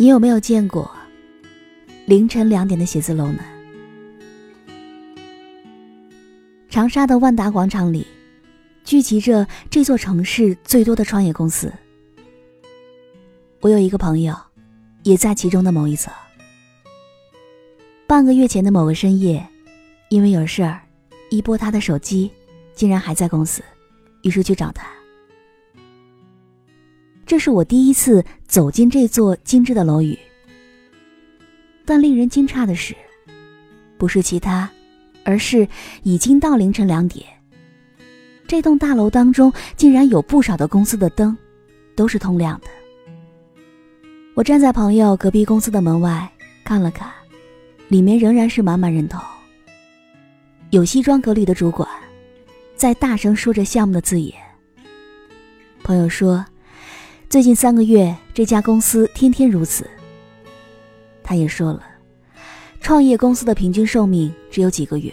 你有没有见过凌晨两点的写字楼呢？长沙的万达广场里，聚集着这座城市最多的创业公司。我有一个朋友，也在其中的某一层。半个月前的某个深夜，因为有事儿，一拨他的手机，竟然还在公司，于是去找他。这是我第一次走进这座精致的楼宇，但令人惊诧的是，不是其他，而是已经到凌晨两点，这栋大楼当中竟然有不少的公司的灯都是通亮的。我站在朋友隔壁公司的门外看了看，里面仍然是满满人头，有西装革履的主管在大声说着项目的字眼。朋友说。最近三个月，这家公司天天如此。他也说了，创业公司的平均寿命只有几个月，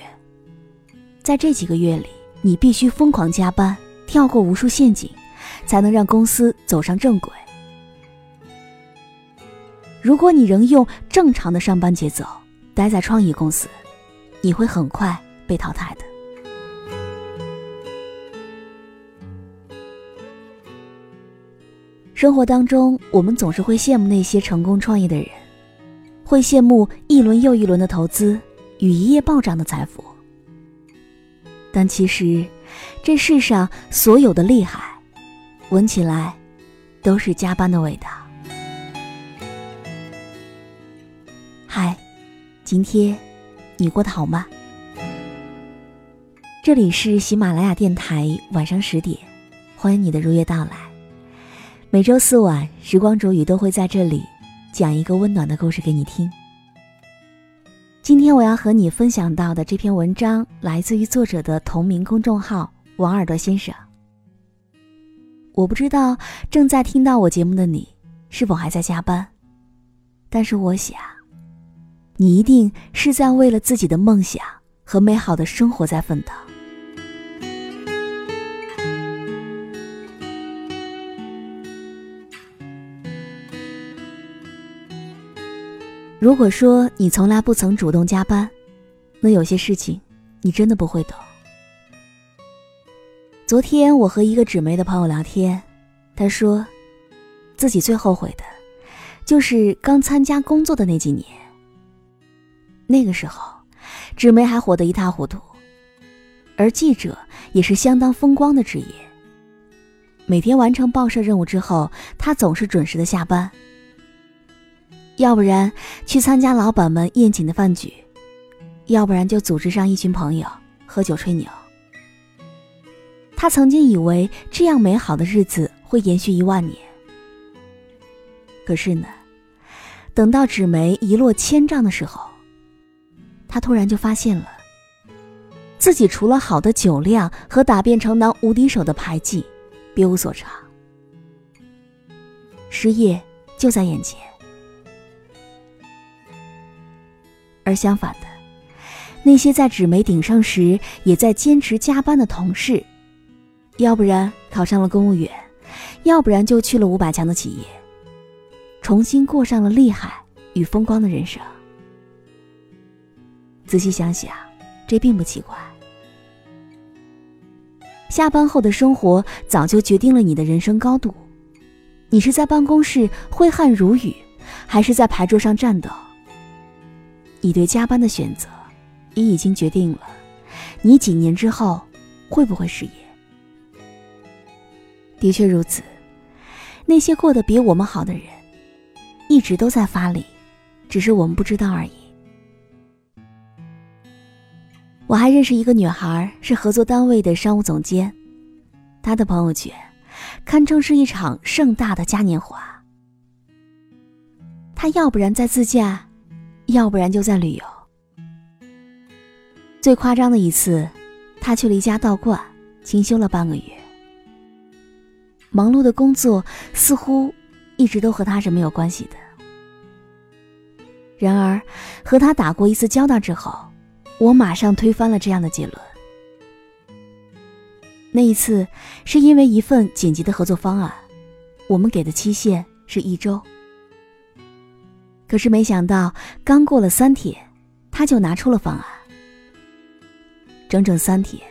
在这几个月里，你必须疯狂加班，跳过无数陷阱，才能让公司走上正轨。如果你仍用正常的上班节奏待在创意公司，你会很快被淘汰的。生活当中，我们总是会羡慕那些成功创业的人，会羡慕一轮又一轮的投资与一夜暴涨的财富。但其实，这世上所有的厉害，闻起来都是加班的味道。嗨，今天你过得好吗？这里是喜马拉雅电台，晚上十点，欢迎你的如约到来。每周四晚，时光煮雨都会在这里讲一个温暖的故事给你听。今天我要和你分享到的这篇文章来自于作者的同名公众号王耳朵先生。我不知道正在听到我节目的你是否还在加班，但是我想，你一定是在为了自己的梦想和美好的生活在奋斗。如果说你从来不曾主动加班，那有些事情你真的不会懂。昨天我和一个纸媒的朋友聊天，他说，自己最后悔的，就是刚参加工作的那几年。那个时候，纸媒还火得一塌糊涂，而记者也是相当风光的职业。每天完成报社任务之后，他总是准时的下班。要不然去参加老板们宴请的饭局，要不然就组织上一群朋友喝酒吹牛。他曾经以为这样美好的日子会延续一万年，可是呢，等到纸媒一落千丈的时候，他突然就发现了，自己除了好的酒量和打遍城南无敌手的牌技，别无所长。失业就在眼前。而相反的，那些在纸媒顶上时也在坚持加班的同事，要不然考上了公务员，要不然就去了五百强的企业，重新过上了厉害与风光的人生。仔细想想，这并不奇怪。下班后的生活早就决定了你的人生高度，你是在办公室挥汗如雨，还是在牌桌上战斗？你对加班的选择，也已经决定了，你几年之后会不会失业？的确如此，那些过得比我们好的人，一直都在发力，只是我们不知道而已。我还认识一个女孩，是合作单位的商务总监，她的朋友圈堪称是一场盛大的嘉年华。她要不然在自驾。要不然就在旅游。最夸张的一次，他去了一家道观，清修了半个月。忙碌的工作似乎一直都和他是没有关系的。然而，和他打过一次交道之后，我马上推翻了这样的结论。那一次是因为一份紧急的合作方案，我们给的期限是一周。可是没想到，刚过了三天，他就拿出了方案。整整三天，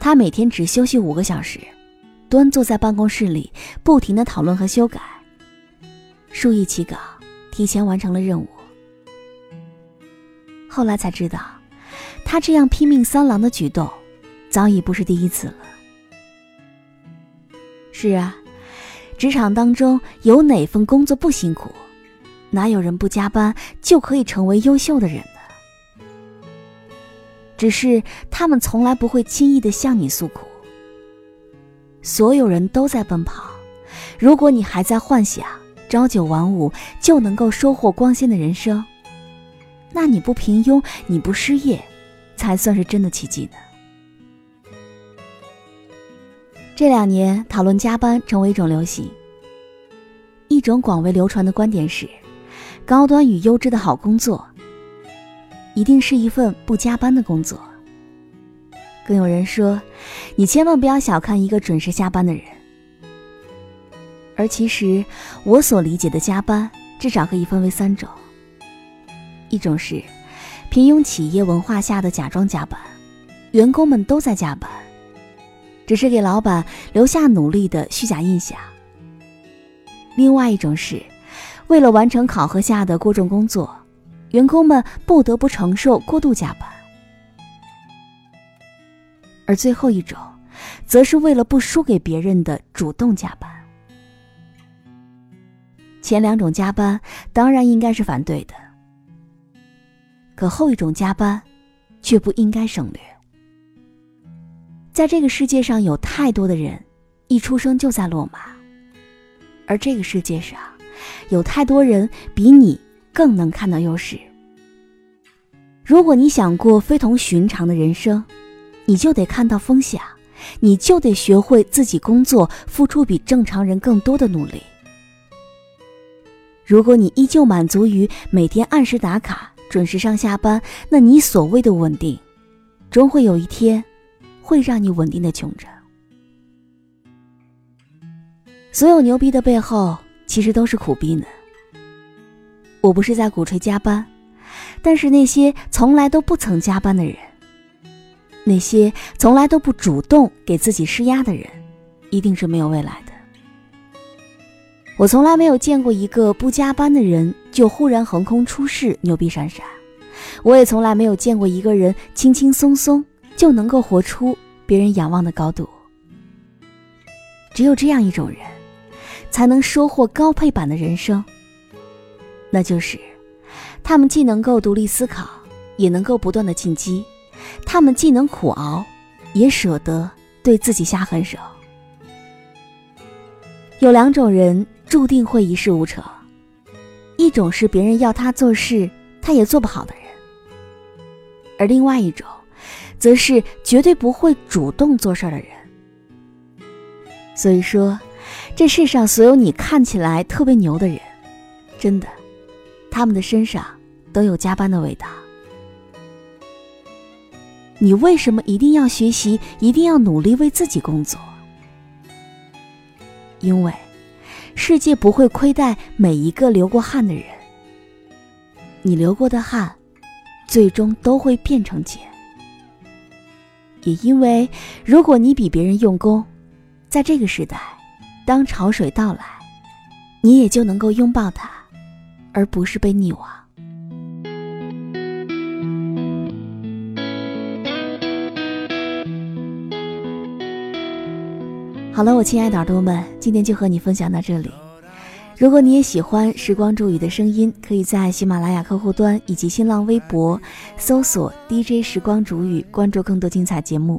他每天只休息五个小时，端坐在办公室里，不停的讨论和修改，数亿起稿，提前完成了任务。后来才知道，他这样拼命三郎的举动，早已不是第一次了。是啊，职场当中有哪份工作不辛苦？哪有人不加班就可以成为优秀的人呢？只是他们从来不会轻易的向你诉苦。所有人都在奔跑，如果你还在幻想朝九晚五就能够收获光鲜的人生，那你不平庸，你不失业，才算是真的奇迹呢。这两年讨论加班成为一种流行，一种广为流传的观点是，高端与优质的好工作，一定是一份不加班的工作。更有人说，你千万不要小看一个准时下班的人。而其实我所理解的加班，至少可以分为三种。一种是平庸企业文化下的假装加班，员工们都在加班。只是给老板留下努力的虚假印象。另外一种是，为了完成考核下的过重工作，员工们不得不承受过度加班。而最后一种，则是为了不输给别人的主动加班。前两种加班当然应该是反对的，可后一种加班，却不应该省略。在这个世界上有太多的人，一出生就在落马，而这个世界上，有太多人比你更能看到优势。如果你想过非同寻常的人生，你就得看到风险，你就得学会自己工作，付出比正常人更多的努力。如果你依旧满足于每天按时打卡、准时上下班，那你所谓的稳定，终会有一天。会让你稳定的穷着。所有牛逼的背后，其实都是苦逼呢。我不是在鼓吹加班，但是那些从来都不曾加班的人，那些从来都不主动给自己施压的人，一定是没有未来的。我从来没有见过一个不加班的人就忽然横空出世、牛逼闪闪，我也从来没有见过一个人轻轻松松。就能够活出别人仰望的高度。只有这样一种人，才能收获高配版的人生。那就是，他们既能够独立思考，也能够不断的进击；他们既能苦熬，也舍得对自己下狠手。有两种人注定会一事无成，一种是别人要他做事，他也做不好的人，而另外一种。则是绝对不会主动做事的人。所以说，这世上所有你看起来特别牛的人，真的，他们的身上都有加班的味道。你为什么一定要学习，一定要努力为自己工作？因为，世界不会亏待每一个流过汗的人。你流过的汗，最终都会变成钱。也因为，如果你比别人用功，在这个时代，当潮水到来，你也就能够拥抱它，而不是被溺亡。好了，我亲爱的耳朵们，今天就和你分享到这里。如果你也喜欢时光煮雨的声音，可以在喜马拉雅客户端以及新浪微博搜索 DJ 时光煮雨，关注更多精彩节目。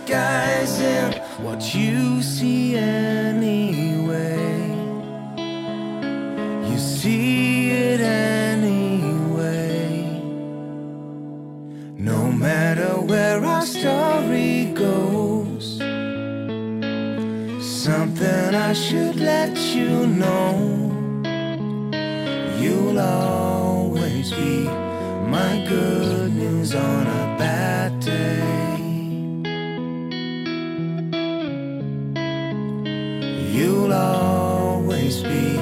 disguising what you see anyway. You see it anyway. No matter where our story goes, something I should let you know. You'll always be my good news on a bad day. You'll always be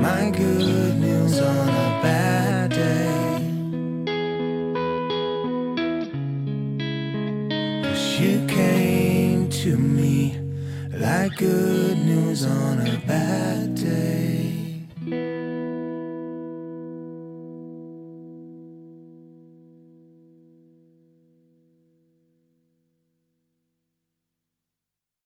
my good news on a bad day. Cause you came to me like good news on a bad day.